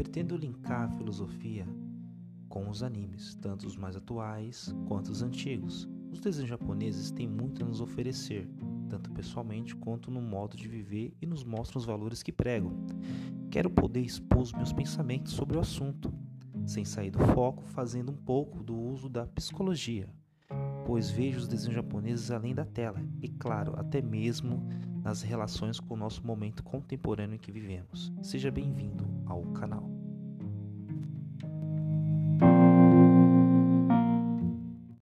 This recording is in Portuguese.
pretendo linkar a filosofia com os animes, tanto os mais atuais quanto os antigos. Os desenhos japoneses têm muito a nos oferecer, tanto pessoalmente quanto no modo de viver e nos mostram os valores que pregam. Quero poder expor os meus pensamentos sobre o assunto, sem sair do foco, fazendo um pouco do uso da psicologia, pois vejo os desenhos japoneses além da tela e, claro, até mesmo nas relações com o nosso momento contemporâneo em que vivemos. Seja bem-vindo ao canal.